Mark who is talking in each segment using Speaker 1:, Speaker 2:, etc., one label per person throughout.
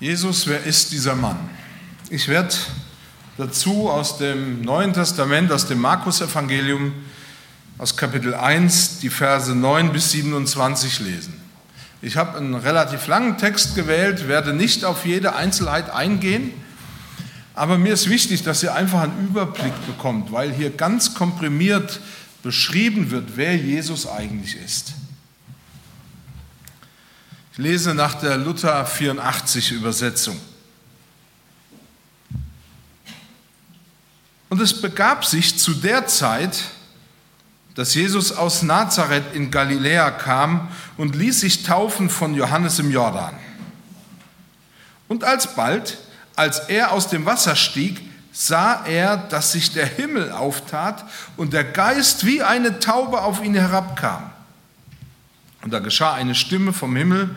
Speaker 1: Jesus, wer ist dieser Mann? Ich werde dazu aus dem Neuen Testament, aus dem Markus-Evangelium, aus Kapitel 1, die Verse 9 bis 27 lesen. Ich habe einen relativ langen Text gewählt, werde nicht auf jede Einzelheit eingehen, aber mir ist wichtig, dass ihr einfach einen Überblick bekommt, weil hier ganz komprimiert beschrieben wird, wer Jesus eigentlich ist. Ich lese nach der Luther 84 Übersetzung. Und es begab sich zu der Zeit, dass Jesus aus Nazareth in Galiläa kam und ließ sich taufen von Johannes im Jordan. Und alsbald, als er aus dem Wasser stieg, sah er, dass sich der Himmel auftat und der Geist wie eine Taube auf ihn herabkam. Und da geschah eine Stimme vom Himmel,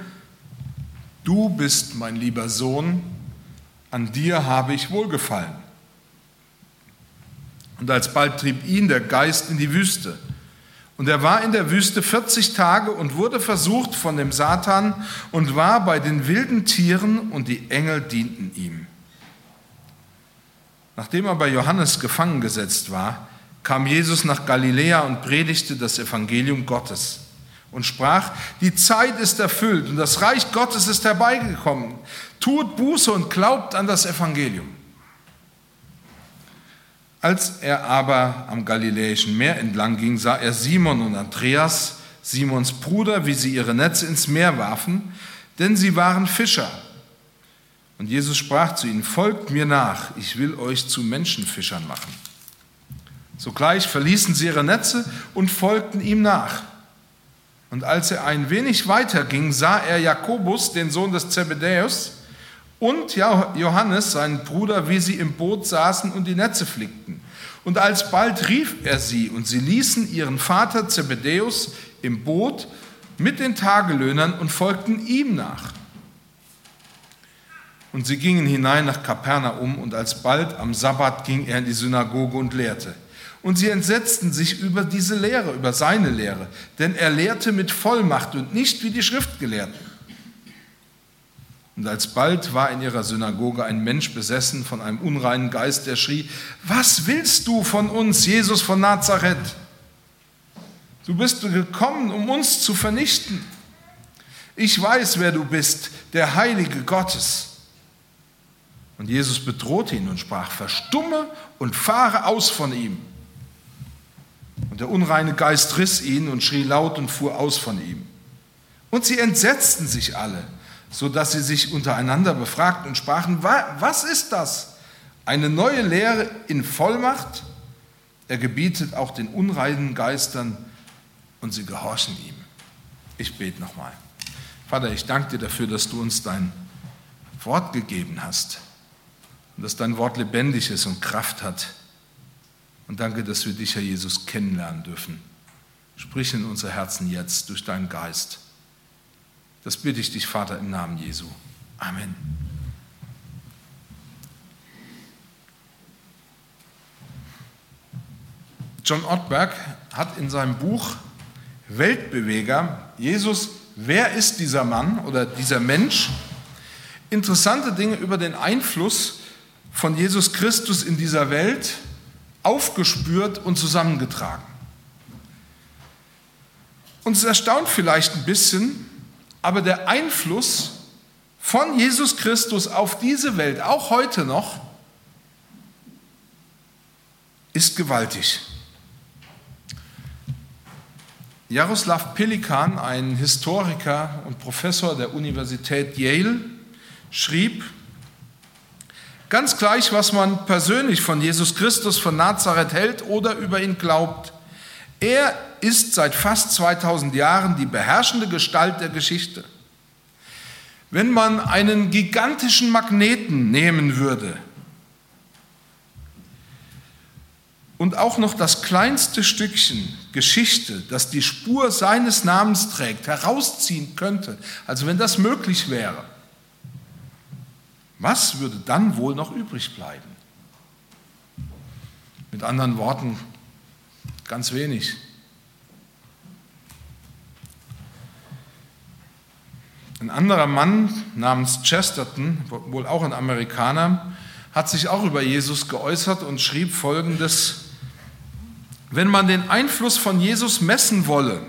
Speaker 1: Du bist mein lieber Sohn, an dir habe ich wohlgefallen. Und alsbald trieb ihn der Geist in die Wüste. Und er war in der Wüste 40 Tage und wurde versucht von dem Satan und war bei den wilden Tieren und die Engel dienten ihm. Nachdem aber Johannes gefangen gesetzt war, kam Jesus nach Galiläa und predigte das Evangelium Gottes und sprach, die Zeit ist erfüllt und das Reich Gottes ist herbeigekommen. Tut Buße und glaubt an das Evangelium. Als er aber am Galiläischen Meer entlang ging, sah er Simon und Andreas, Simons Bruder, wie sie ihre Netze ins Meer warfen, denn sie waren Fischer. Und Jesus sprach zu ihnen, folgt mir nach, ich will euch zu Menschenfischern machen. Sogleich verließen sie ihre Netze und folgten ihm nach. Und als er ein wenig weiter ging, sah er Jakobus, den Sohn des Zebedäus, und Johannes, seinen Bruder, wie sie im Boot saßen und die Netze flickten. Und alsbald rief er sie, und sie ließen ihren Vater Zebedäus im Boot mit den Tagelöhnern und folgten ihm nach. Und sie gingen hinein nach Kapernaum, und alsbald am Sabbat ging er in die Synagoge und lehrte. Und sie entsetzten sich über diese Lehre, über seine Lehre, denn er lehrte mit Vollmacht und nicht wie die Schriftgelehrten. Und alsbald war in ihrer Synagoge ein Mensch besessen von einem unreinen Geist, der schrie, was willst du von uns, Jesus von Nazareth? Du bist gekommen, um uns zu vernichten. Ich weiß, wer du bist, der Heilige Gottes. Und Jesus bedrohte ihn und sprach, verstumme und fahre aus von ihm. Der unreine Geist riss ihn und schrie laut und fuhr aus von ihm. Und sie entsetzten sich alle, so dass sie sich untereinander befragten und sprachen, was ist das? Eine neue Lehre in Vollmacht? Er gebietet auch den unreinen Geistern und sie gehorchen ihm. Ich bete nochmal. Vater, ich danke dir dafür, dass du uns dein Wort gegeben hast und dass dein Wort lebendig ist und Kraft hat. Und danke, dass wir dich, Herr Jesus, kennenlernen dürfen. Sprich in unser Herzen jetzt durch deinen Geist. Das bitte ich dich, Vater, im Namen Jesu. Amen. John Ottberg hat in seinem Buch Weltbeweger, Jesus, wer ist dieser Mann oder dieser Mensch, interessante Dinge über den Einfluss von Jesus Christus in dieser Welt aufgespürt und zusammengetragen. Uns erstaunt vielleicht ein bisschen, aber der Einfluss von Jesus Christus auf diese Welt, auch heute noch, ist gewaltig. Jaroslav Pelikan, ein Historiker und Professor der Universität Yale, schrieb, Ganz gleich, was man persönlich von Jesus Christus von Nazareth hält oder über ihn glaubt. Er ist seit fast 2000 Jahren die beherrschende Gestalt der Geschichte. Wenn man einen gigantischen Magneten nehmen würde und auch noch das kleinste Stückchen Geschichte, das die Spur seines Namens trägt, herausziehen könnte, also wenn das möglich wäre, was würde dann wohl noch übrig bleiben? Mit anderen Worten, ganz wenig. Ein anderer Mann namens Chesterton, wohl auch ein Amerikaner, hat sich auch über Jesus geäußert und schrieb folgendes, wenn man den Einfluss von Jesus messen wolle,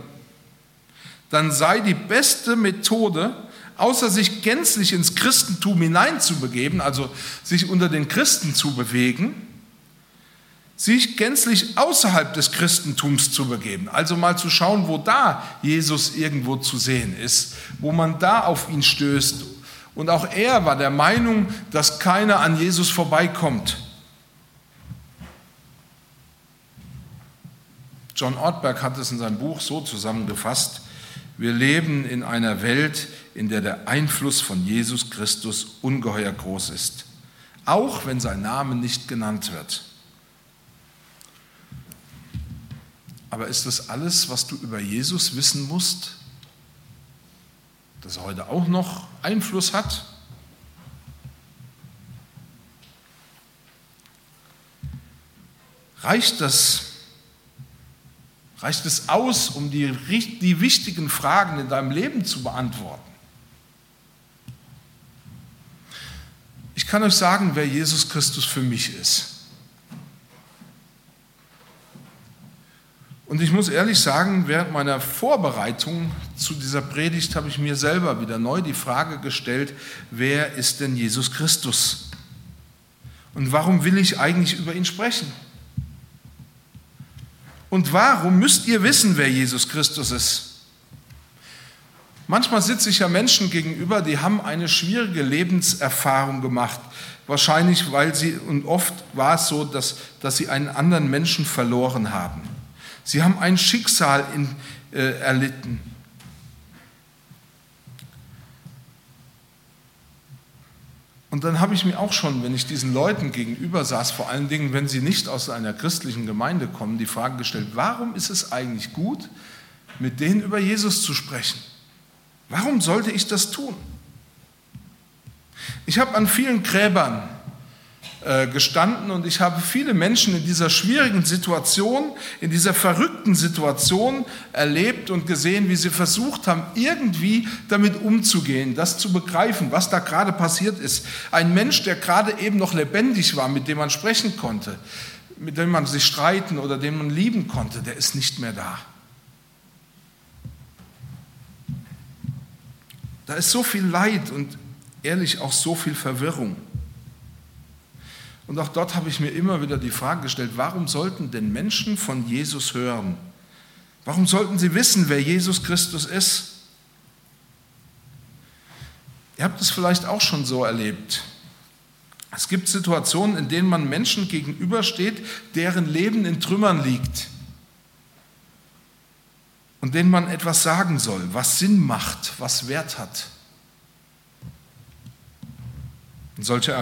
Speaker 1: dann sei die beste Methode, außer sich gänzlich ins Christentum hineinzubegeben, also sich unter den Christen zu bewegen, sich gänzlich außerhalb des Christentums zu begeben. Also mal zu schauen, wo da Jesus irgendwo zu sehen ist, wo man da auf ihn stößt. Und auch er war der Meinung, dass keiner an Jesus vorbeikommt. John Ortberg hat es in seinem Buch so zusammengefasst, wir leben in einer Welt, in der der Einfluss von Jesus Christus ungeheuer groß ist, auch wenn sein Name nicht genannt wird. Aber ist das alles, was du über Jesus wissen musst? Dass er heute auch noch Einfluss hat? Reicht das? Reicht es aus, um die, die wichtigen Fragen in deinem Leben zu beantworten? Ich kann euch sagen, wer Jesus Christus für mich ist. Und ich muss ehrlich sagen, während meiner Vorbereitung zu dieser Predigt habe ich mir selber wieder neu die Frage gestellt, wer ist denn Jesus Christus? Und warum will ich eigentlich über ihn sprechen? Und warum müsst ihr wissen, wer Jesus Christus ist? Manchmal sitze ich ja Menschen gegenüber, die haben eine schwierige Lebenserfahrung gemacht. Wahrscheinlich, weil sie, und oft war es so, dass, dass sie einen anderen Menschen verloren haben. Sie haben ein Schicksal in, äh, erlitten. Und dann habe ich mir auch schon, wenn ich diesen Leuten gegenüber saß, vor allen Dingen, wenn sie nicht aus einer christlichen Gemeinde kommen, die Frage gestellt, warum ist es eigentlich gut, mit denen über Jesus zu sprechen? Warum sollte ich das tun? Ich habe an vielen Gräbern gestanden und ich habe viele Menschen in dieser schwierigen Situation, in dieser verrückten Situation erlebt und gesehen, wie sie versucht haben, irgendwie damit umzugehen, das zu begreifen, was da gerade passiert ist. Ein Mensch, der gerade eben noch lebendig war, mit dem man sprechen konnte, mit dem man sich streiten oder den man lieben konnte, der ist nicht mehr da. Da ist so viel Leid und ehrlich auch so viel Verwirrung. Und auch dort habe ich mir immer wieder die Frage gestellt, warum sollten denn Menschen von Jesus hören? Warum sollten sie wissen, wer Jesus Christus ist? Ihr habt es vielleicht auch schon so erlebt. Es gibt Situationen, in denen man Menschen gegenübersteht, deren Leben in Trümmern liegt und denen man etwas sagen soll, was Sinn macht, was Wert hat. Und solche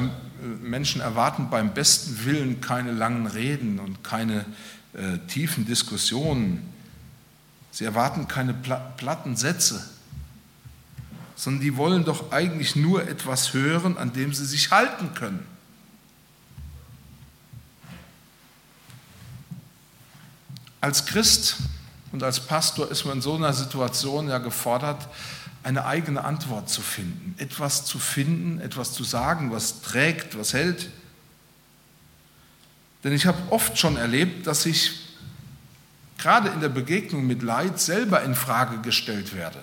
Speaker 1: Menschen erwarten beim besten Willen keine langen Reden und keine äh, tiefen Diskussionen. Sie erwarten keine platten Sätze, sondern die wollen doch eigentlich nur etwas hören, an dem sie sich halten können. Als Christ und als Pastor ist man in so einer Situation ja gefordert, eine eigene Antwort zu finden, etwas zu finden, etwas zu sagen, was trägt, was hält. Denn ich habe oft schon erlebt, dass ich gerade in der Begegnung mit Leid selber in Frage gestellt werde.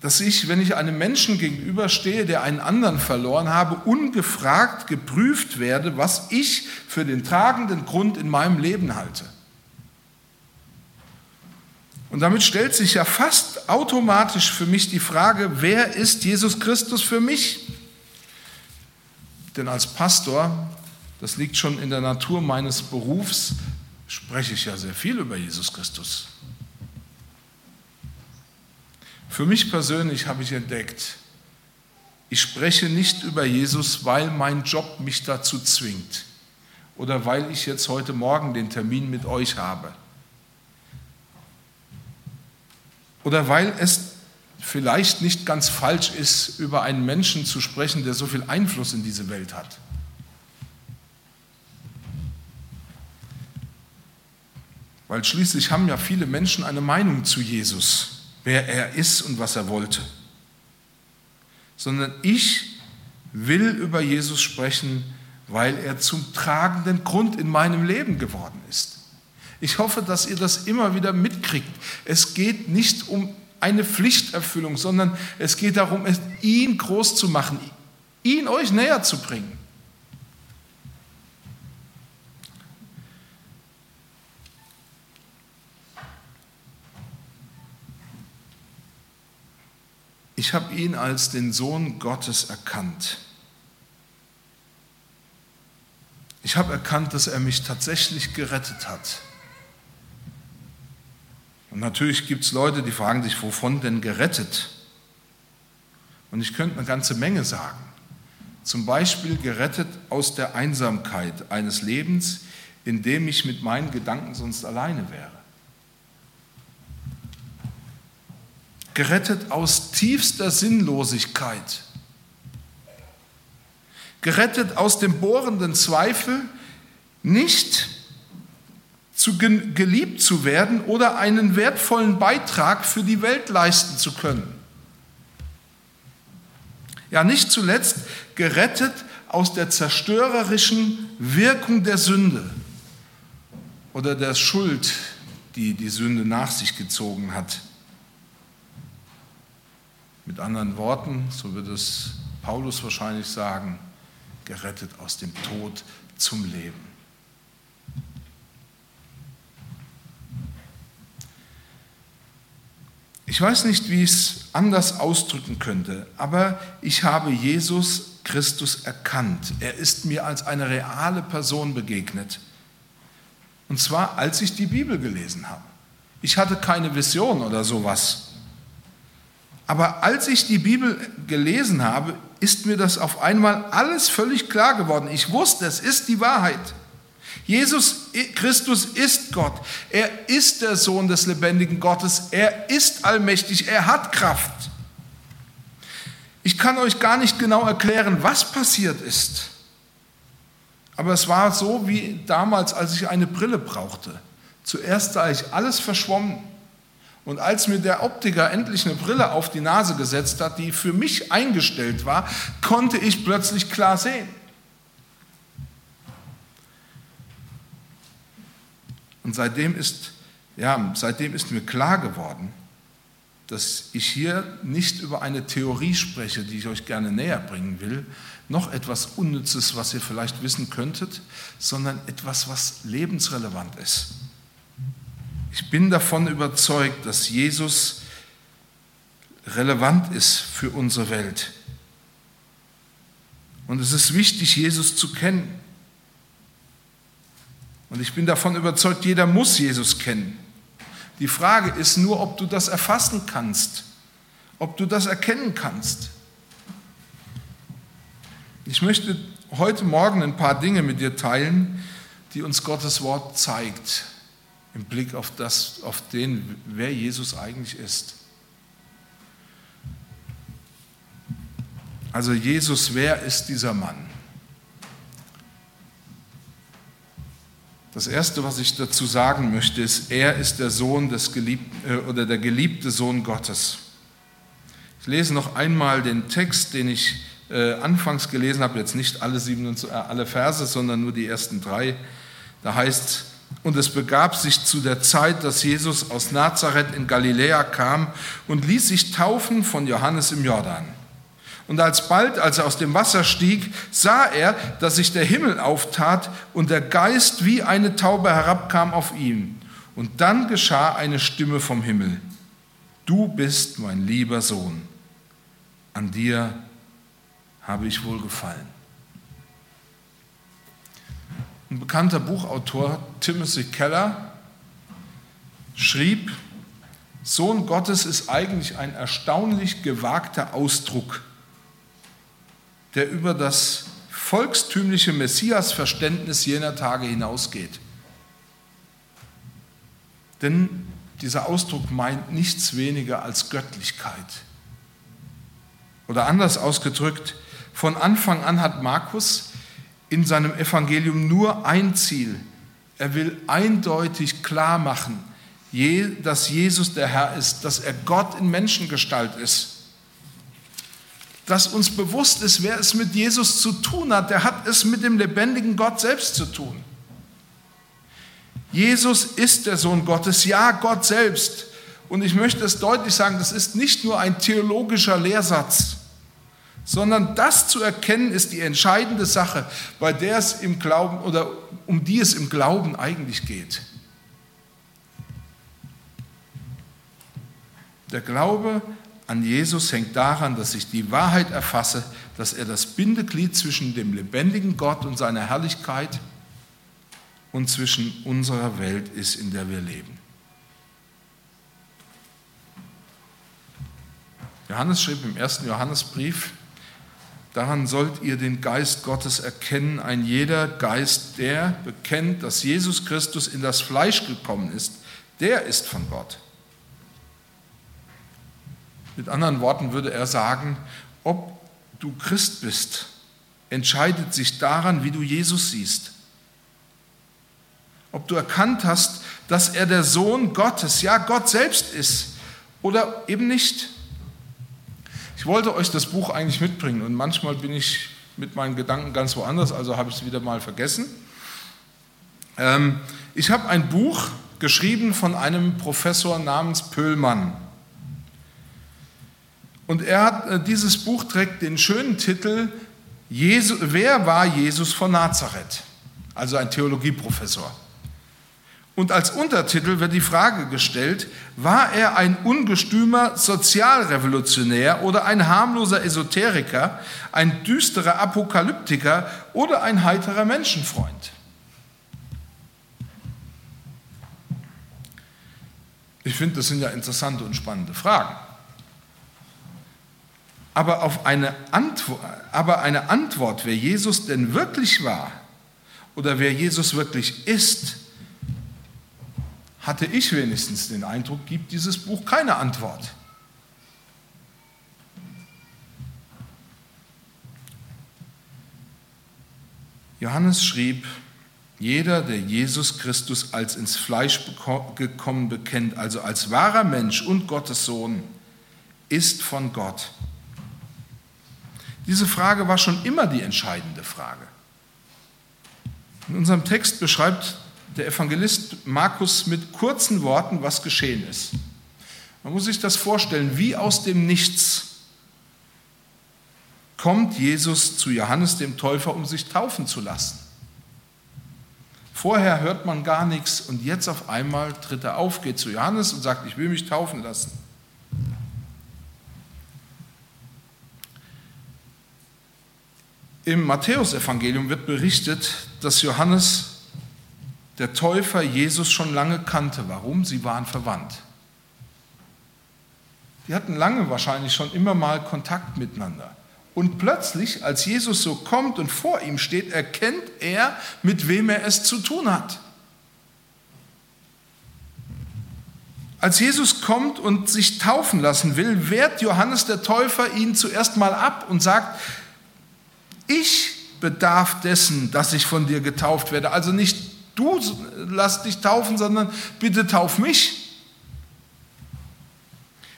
Speaker 1: Dass ich, wenn ich einem Menschen gegenüberstehe, der einen anderen verloren habe, ungefragt geprüft werde, was ich für den tragenden Grund in meinem Leben halte. Und damit stellt sich ja fast automatisch für mich die Frage, wer ist Jesus Christus für mich? Denn als Pastor, das liegt schon in der Natur meines Berufs, spreche ich ja sehr viel über Jesus Christus. Für mich persönlich habe ich entdeckt, ich spreche nicht über Jesus, weil mein Job mich dazu zwingt oder weil ich jetzt heute Morgen den Termin mit euch habe. Oder weil es vielleicht nicht ganz falsch ist, über einen Menschen zu sprechen, der so viel Einfluss in diese Welt hat. Weil schließlich haben ja viele Menschen eine Meinung zu Jesus, wer er ist und was er wollte. Sondern ich will über Jesus sprechen, weil er zum tragenden Grund in meinem Leben geworden ist. Ich hoffe, dass ihr das immer wieder mitkriegt. Es geht nicht um eine Pflichterfüllung, sondern es geht darum, ihn groß zu machen, ihn euch näher zu bringen. Ich habe ihn als den Sohn Gottes erkannt. Ich habe erkannt, dass er mich tatsächlich gerettet hat. Und natürlich gibt es Leute, die fragen sich, wovon denn gerettet? Und ich könnte eine ganze Menge sagen. Zum Beispiel gerettet aus der Einsamkeit eines Lebens, in dem ich mit meinen Gedanken sonst alleine wäre. Gerettet aus tiefster Sinnlosigkeit. Gerettet aus dem bohrenden Zweifel, nicht zu geliebt zu werden oder einen wertvollen Beitrag für die Welt leisten zu können. Ja, nicht zuletzt gerettet aus der zerstörerischen Wirkung der Sünde oder der Schuld, die die Sünde nach sich gezogen hat. Mit anderen Worten, so wird es Paulus wahrscheinlich sagen, gerettet aus dem Tod zum Leben. Ich weiß nicht, wie ich es anders ausdrücken könnte, aber ich habe Jesus Christus erkannt. Er ist mir als eine reale Person begegnet. Und zwar, als ich die Bibel gelesen habe. Ich hatte keine Vision oder sowas. Aber als ich die Bibel gelesen habe, ist mir das auf einmal alles völlig klar geworden. Ich wusste, es ist die Wahrheit. Jesus Christus ist Gott. Er ist der Sohn des lebendigen Gottes. Er ist allmächtig. Er hat Kraft. Ich kann euch gar nicht genau erklären, was passiert ist. Aber es war so wie damals, als ich eine Brille brauchte. Zuerst sah ich alles verschwommen. Und als mir der Optiker endlich eine Brille auf die Nase gesetzt hat, die für mich eingestellt war, konnte ich plötzlich klar sehen. Und seitdem ist, ja, seitdem ist mir klar geworden, dass ich hier nicht über eine Theorie spreche, die ich euch gerne näher bringen will, noch etwas Unnützes, was ihr vielleicht wissen könntet, sondern etwas, was lebensrelevant ist. Ich bin davon überzeugt, dass Jesus relevant ist für unsere Welt. Und es ist wichtig, Jesus zu kennen. Und ich bin davon überzeugt, jeder muss Jesus kennen. Die Frage ist nur, ob du das erfassen kannst, ob du das erkennen kannst. Ich möchte heute Morgen ein paar Dinge mit dir teilen, die uns Gottes Wort zeigt, im Blick auf, das, auf den, wer Jesus eigentlich ist. Also Jesus, wer ist dieser Mann? Das erste, was ich dazu sagen möchte, ist, er ist der Sohn des geliebten, äh, oder der geliebte Sohn Gottes. Ich lese noch einmal den Text, den ich äh, anfangs gelesen habe, jetzt nicht alle, sieben, äh, alle Verse, sondern nur die ersten drei. Da heißt und es begab sich zu der Zeit, dass Jesus aus Nazareth in Galiläa kam und ließ sich taufen von Johannes im Jordan. Und alsbald, als er aus dem Wasser stieg, sah er, dass sich der Himmel auftat und der Geist wie eine Taube herabkam auf ihn. Und dann geschah eine Stimme vom Himmel. Du bist mein lieber Sohn. An dir habe ich wohlgefallen. Ein bekannter Buchautor, Timothy Keller, schrieb, Sohn Gottes ist eigentlich ein erstaunlich gewagter Ausdruck der über das volkstümliche Messias-Verständnis jener Tage hinausgeht. Denn dieser Ausdruck meint nichts weniger als Göttlichkeit. Oder anders ausgedrückt, von Anfang an hat Markus in seinem Evangelium nur ein Ziel. Er will eindeutig klar machen, dass Jesus der Herr ist, dass er Gott in Menschengestalt ist. Dass uns bewusst ist, wer es mit Jesus zu tun hat, der hat es mit dem lebendigen Gott selbst zu tun. Jesus ist der Sohn Gottes, ja Gott selbst. Und ich möchte es deutlich sagen, das ist nicht nur ein theologischer Lehrsatz, sondern das zu erkennen ist die entscheidende Sache, bei der es im Glauben oder um die es im Glauben eigentlich geht. Der Glaube an Jesus hängt daran, dass ich die Wahrheit erfasse, dass er das Bindeglied zwischen dem lebendigen Gott und seiner Herrlichkeit und zwischen unserer Welt ist, in der wir leben. Johannes schrieb im ersten Johannesbrief, daran sollt ihr den Geist Gottes erkennen, ein jeder Geist, der bekennt, dass Jesus Christus in das Fleisch gekommen ist, der ist von Gott. Mit anderen Worten würde er sagen, ob du Christ bist, entscheidet sich daran, wie du Jesus siehst. Ob du erkannt hast, dass er der Sohn Gottes, ja Gott selbst ist oder eben nicht. Ich wollte euch das Buch eigentlich mitbringen und manchmal bin ich mit meinen Gedanken ganz woanders, also habe ich es wieder mal vergessen. Ähm, ich habe ein Buch geschrieben von einem Professor namens Pöhlmann. Und er hat, äh, dieses Buch trägt den schönen Titel Jesu, Wer war Jesus von Nazareth? Also ein Theologieprofessor. Und als Untertitel wird die Frage gestellt, war er ein ungestümer Sozialrevolutionär oder ein harmloser Esoteriker, ein düsterer Apokalyptiker oder ein heiterer Menschenfreund? Ich finde, das sind ja interessante und spannende Fragen. Aber, auf eine Antwort, aber eine Antwort, wer Jesus denn wirklich war oder wer Jesus wirklich ist, hatte ich wenigstens den Eindruck, gibt dieses Buch keine Antwort. Johannes schrieb, jeder, der Jesus Christus als ins Fleisch gekommen bekennt, also als wahrer Mensch und Gottes Sohn, ist von Gott. Diese Frage war schon immer die entscheidende Frage. In unserem Text beschreibt der Evangelist Markus mit kurzen Worten, was geschehen ist. Man muss sich das vorstellen, wie aus dem Nichts kommt Jesus zu Johannes dem Täufer, um sich taufen zu lassen. Vorher hört man gar nichts und jetzt auf einmal tritt er auf, geht zu Johannes und sagt, ich will mich taufen lassen. Im Matthäusevangelium wird berichtet, dass Johannes der Täufer Jesus schon lange kannte. Warum? Sie waren verwandt. Die hatten lange wahrscheinlich schon immer mal Kontakt miteinander. Und plötzlich, als Jesus so kommt und vor ihm steht, erkennt er, mit wem er es zu tun hat. Als Jesus kommt und sich taufen lassen will, wehrt Johannes der Täufer ihn zuerst mal ab und sagt, ich bedarf dessen, dass ich von dir getauft werde. Also nicht du lass dich taufen, sondern bitte tauf mich.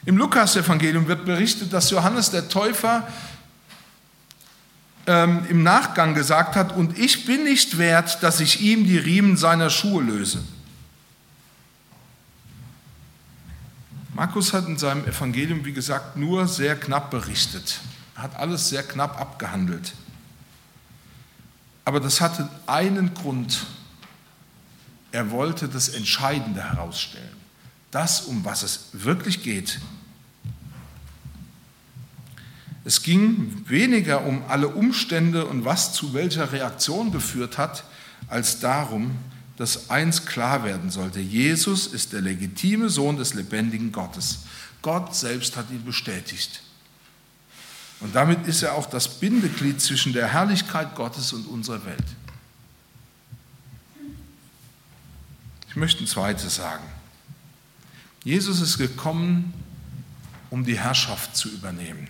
Speaker 1: Im Lukas-Evangelium wird berichtet, dass Johannes der Täufer ähm, im Nachgang gesagt hat, und ich bin nicht wert, dass ich ihm die Riemen seiner Schuhe löse. Markus hat in seinem Evangelium, wie gesagt, nur sehr knapp berichtet. Er hat alles sehr knapp abgehandelt. Aber das hatte einen Grund, er wollte das Entscheidende herausstellen. Das, um was es wirklich geht. Es ging weniger um alle Umstände und was zu welcher Reaktion geführt hat, als darum, dass eins klar werden sollte. Jesus ist der legitime Sohn des lebendigen Gottes. Gott selbst hat ihn bestätigt. Und damit ist er auch das Bindeglied zwischen der Herrlichkeit Gottes und unserer Welt. Ich möchte ein zweites sagen. Jesus ist gekommen, um die Herrschaft zu übernehmen.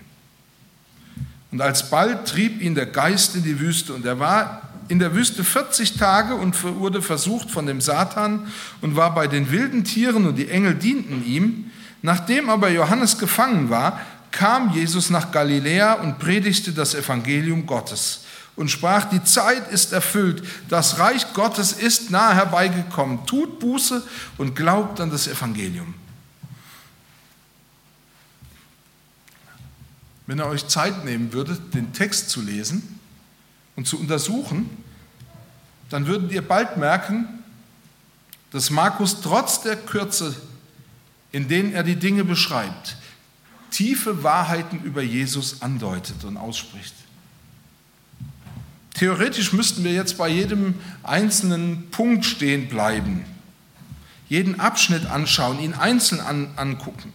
Speaker 1: Und alsbald trieb ihn der Geist in die Wüste und er war in der Wüste 40 Tage und wurde versucht von dem Satan und war bei den wilden Tieren und die Engel dienten ihm. Nachdem aber Johannes gefangen war, kam Jesus nach Galiläa und predigte das Evangelium Gottes und sprach, die Zeit ist erfüllt, das Reich Gottes ist nahe herbeigekommen, tut Buße und glaubt an das Evangelium. Wenn ihr euch Zeit nehmen würdet, den Text zu lesen und zu untersuchen, dann würdet ihr bald merken, dass Markus trotz der Kürze, in denen er die Dinge beschreibt, tiefe Wahrheiten über Jesus andeutet und ausspricht. Theoretisch müssten wir jetzt bei jedem einzelnen Punkt stehen bleiben, jeden Abschnitt anschauen, ihn einzeln an, angucken.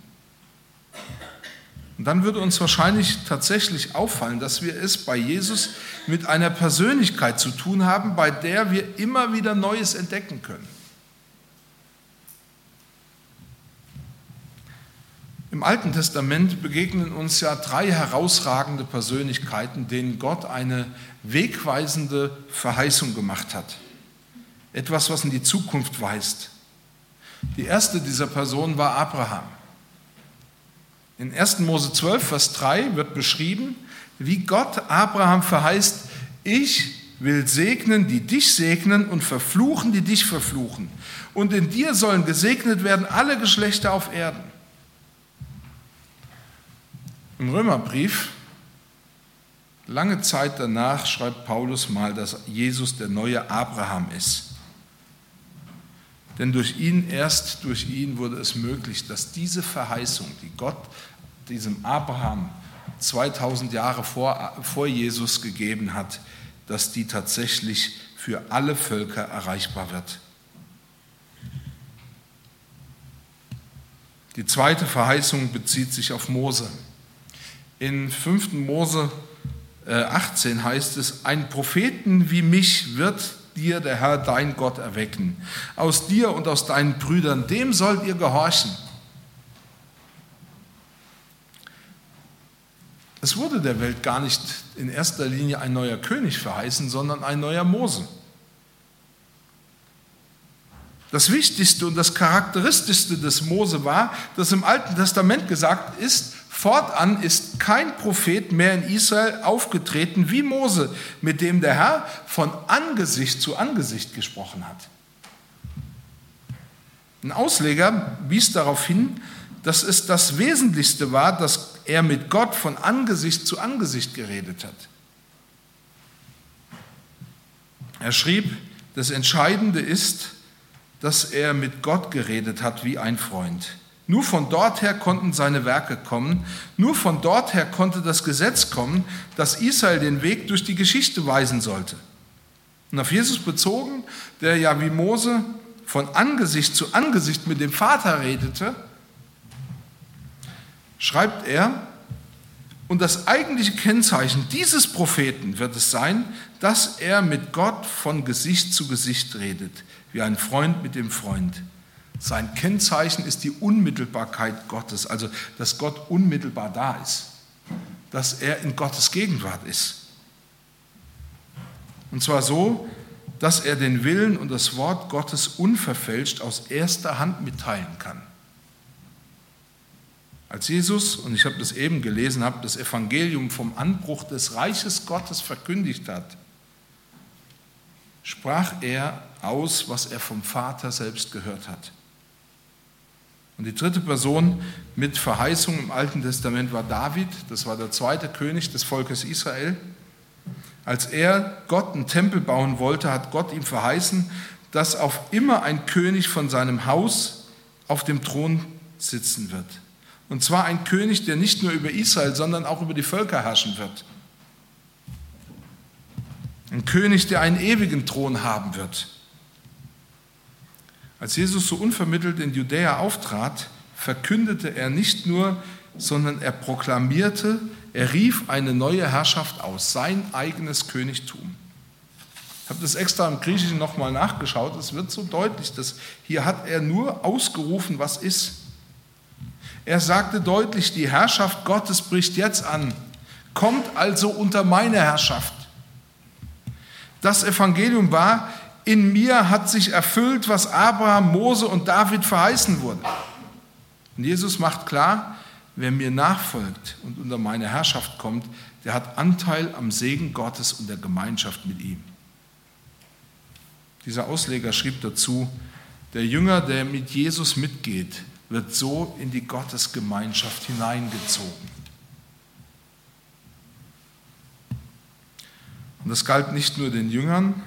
Speaker 1: Und dann würde uns wahrscheinlich tatsächlich auffallen, dass wir es bei Jesus mit einer Persönlichkeit zu tun haben, bei der wir immer wieder Neues entdecken können. Alten Testament begegnen uns ja drei herausragende Persönlichkeiten, denen Gott eine wegweisende Verheißung gemacht hat. Etwas, was in die Zukunft weist. Die erste dieser Personen war Abraham. In 1. Mose 12, Vers 3 wird beschrieben, wie Gott Abraham verheißt, ich will segnen, die dich segnen und verfluchen, die dich verfluchen. Und in dir sollen gesegnet werden alle Geschlechter auf Erden. Im Römerbrief, lange Zeit danach, schreibt Paulus mal, dass Jesus der neue Abraham ist. Denn durch ihn, erst durch ihn wurde es möglich, dass diese Verheißung, die Gott diesem Abraham 2000 Jahre vor, vor Jesus gegeben hat, dass die tatsächlich für alle Völker erreichbar wird. Die zweite Verheißung bezieht sich auf Mose. In 5. Mose 18 äh, heißt es, ein Propheten wie mich wird dir der Herr dein Gott erwecken. Aus dir und aus deinen Brüdern, dem sollt ihr gehorchen. Es wurde der Welt gar nicht in erster Linie ein neuer König verheißen, sondern ein neuer Mose. Das Wichtigste und das Charakteristischste des Mose war, dass im Alten Testament gesagt ist, fortan ist kein Prophet mehr in Israel aufgetreten wie Mose, mit dem der Herr von Angesicht zu Angesicht gesprochen hat. Ein Ausleger wies darauf hin, dass es das Wesentlichste war, dass er mit Gott von Angesicht zu Angesicht geredet hat. Er schrieb, das Entscheidende ist, dass er mit Gott geredet hat wie ein Freund. Nur von dort her konnten seine Werke kommen, nur von dort her konnte das Gesetz kommen, das Israel den Weg durch die Geschichte weisen sollte. Und auf Jesus bezogen, der ja wie Mose von Angesicht zu Angesicht mit dem Vater redete, schreibt er, und das eigentliche Kennzeichen dieses Propheten wird es sein, dass er mit Gott von Gesicht zu Gesicht redet, wie ein Freund mit dem Freund. Sein Kennzeichen ist die Unmittelbarkeit Gottes, also dass Gott unmittelbar da ist, dass er in Gottes Gegenwart ist. Und zwar so, dass er den Willen und das Wort Gottes unverfälscht aus erster Hand mitteilen kann. Als Jesus, und ich habe das eben gelesen, habe das Evangelium vom Anbruch des Reiches Gottes verkündigt hat, sprach er aus, was er vom Vater selbst gehört hat. Und die dritte Person mit Verheißung im Alten Testament war David, das war der zweite König des Volkes Israel. Als er Gott einen Tempel bauen wollte, hat Gott ihm verheißen, dass auf immer ein König von seinem Haus auf dem Thron sitzen wird. Und zwar ein König, der nicht nur über Israel, sondern auch über die Völker herrschen wird. Ein König, der einen ewigen Thron haben wird. Als Jesus so unvermittelt in Judäa auftrat, verkündete er nicht nur, sondern er proklamierte, er rief eine neue Herrschaft aus, sein eigenes Königtum. Ich habe das extra im Griechischen nochmal nachgeschaut. Es wird so deutlich, dass hier hat er nur ausgerufen, was ist. Er sagte deutlich, die Herrschaft Gottes bricht jetzt an. Kommt also unter meine Herrschaft. Das Evangelium war, in mir hat sich erfüllt, was Abraham, Mose und David verheißen wurde. Und Jesus macht klar, wer mir nachfolgt und unter meine Herrschaft kommt, der hat Anteil am Segen Gottes und der Gemeinschaft mit ihm. Dieser Ausleger schrieb dazu, der Jünger, der mit Jesus mitgeht, wird so in die Gottesgemeinschaft hineingezogen. Und das galt nicht nur den Jüngern,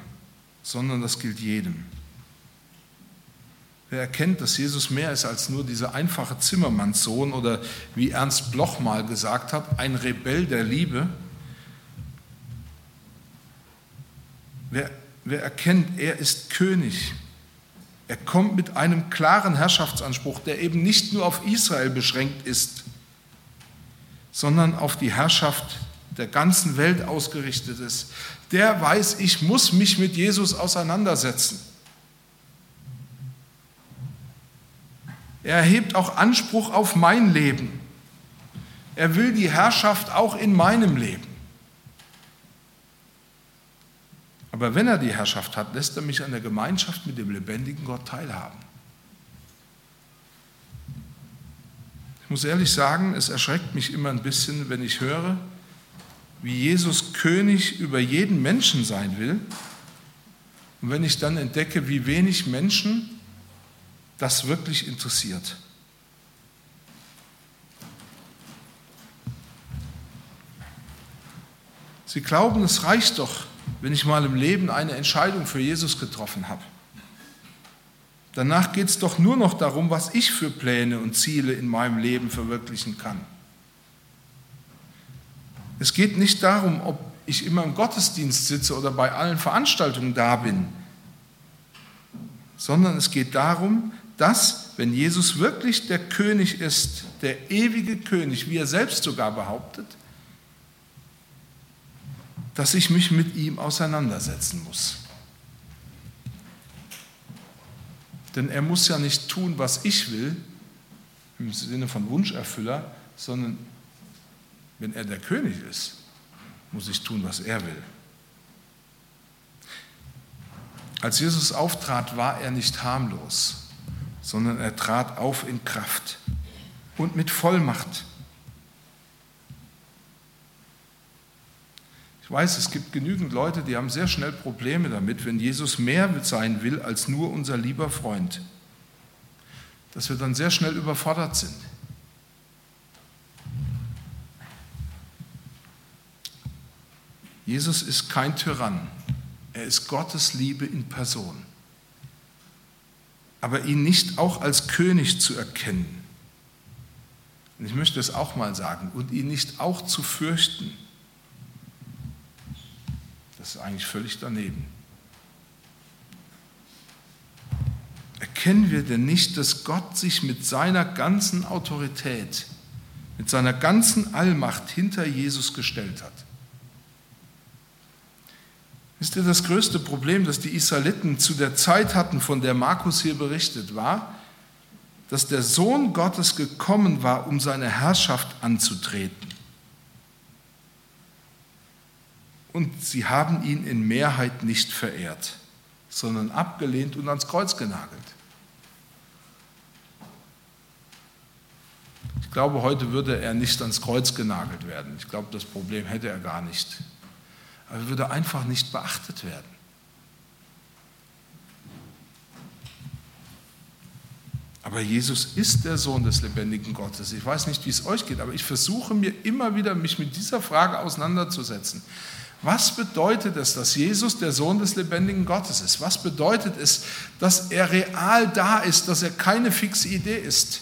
Speaker 1: sondern das gilt jedem. Wer erkennt, dass Jesus mehr ist als nur dieser einfache Zimmermannssohn oder wie Ernst Bloch mal gesagt hat, ein Rebell der Liebe, wer, wer erkennt, er ist König, er kommt mit einem klaren Herrschaftsanspruch, der eben nicht nur auf Israel beschränkt ist, sondern auf die Herrschaft der ganzen Welt ausgerichtet ist, der weiß, ich muss mich mit Jesus auseinandersetzen. Er erhebt auch Anspruch auf mein Leben. Er will die Herrschaft auch in meinem Leben. Aber wenn er die Herrschaft hat, lässt er mich an der Gemeinschaft mit dem lebendigen Gott teilhaben. Ich muss ehrlich sagen, es erschreckt mich immer ein bisschen, wenn ich höre, wie Jesus König über jeden Menschen sein will. Und wenn ich dann entdecke, wie wenig Menschen das wirklich interessiert. Sie glauben, es reicht doch, wenn ich mal im Leben eine Entscheidung für Jesus getroffen habe. Danach geht es doch nur noch darum, was ich für Pläne und Ziele in meinem Leben verwirklichen kann. Es geht nicht darum, ob ich immer im Gottesdienst sitze oder bei allen Veranstaltungen da bin, sondern es geht darum, dass, wenn Jesus wirklich der König ist, der ewige König, wie er selbst sogar behauptet, dass ich mich mit ihm auseinandersetzen muss. Denn er muss ja nicht tun, was ich will, im Sinne von Wunscherfüller, sondern wenn er der König ist, muss ich tun, was er will. Als Jesus auftrat, war er nicht harmlos, sondern er trat auf in Kraft und mit Vollmacht. Ich weiß, es gibt genügend Leute, die haben sehr schnell Probleme damit, wenn Jesus mehr sein will als nur unser lieber Freund, dass wir dann sehr schnell überfordert sind. Jesus ist kein Tyrann. Er ist Gottes Liebe in Person. Aber ihn nicht auch als König zu erkennen, und ich möchte es auch mal sagen, und ihn nicht auch zu fürchten, das ist eigentlich völlig daneben. Erkennen wir denn nicht, dass Gott sich mit seiner ganzen Autorität, mit seiner ganzen Allmacht hinter Jesus gestellt hat? Wisst ihr, das größte Problem, das die Israeliten zu der Zeit hatten, von der Markus hier berichtet, war, dass der Sohn Gottes gekommen war, um seine Herrschaft anzutreten. Und sie haben ihn in Mehrheit nicht verehrt, sondern abgelehnt und ans Kreuz genagelt. Ich glaube, heute würde er nicht ans Kreuz genagelt werden. Ich glaube, das Problem hätte er gar nicht aber er würde einfach nicht beachtet werden. Aber Jesus ist der Sohn des lebendigen Gottes. Ich weiß nicht, wie es euch geht, aber ich versuche mir immer wieder, mich mit dieser Frage auseinanderzusetzen. Was bedeutet es, dass Jesus der Sohn des lebendigen Gottes ist? Was bedeutet es, dass er real da ist, dass er keine fixe Idee ist?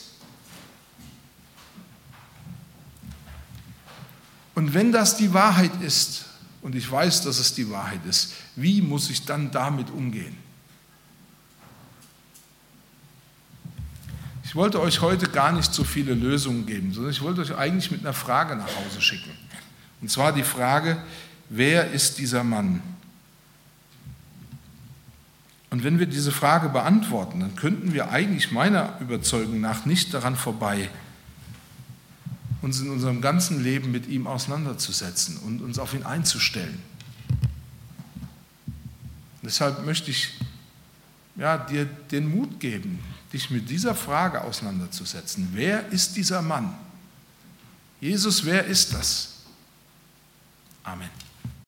Speaker 1: Und wenn das die Wahrheit ist, und ich weiß, dass es die Wahrheit ist, wie muss ich dann damit umgehen? Ich wollte euch heute gar nicht so viele Lösungen geben, sondern ich wollte euch eigentlich mit einer Frage nach Hause schicken. Und zwar die Frage, wer ist dieser Mann? Und wenn wir diese Frage beantworten, dann könnten wir eigentlich meiner Überzeugung nach nicht daran vorbei, uns in unserem ganzen Leben mit ihm auseinanderzusetzen und uns auf ihn einzustellen. Deshalb möchte ich ja, dir den Mut geben, dich mit dieser Frage auseinanderzusetzen. Wer ist dieser Mann? Jesus, wer ist das? Amen.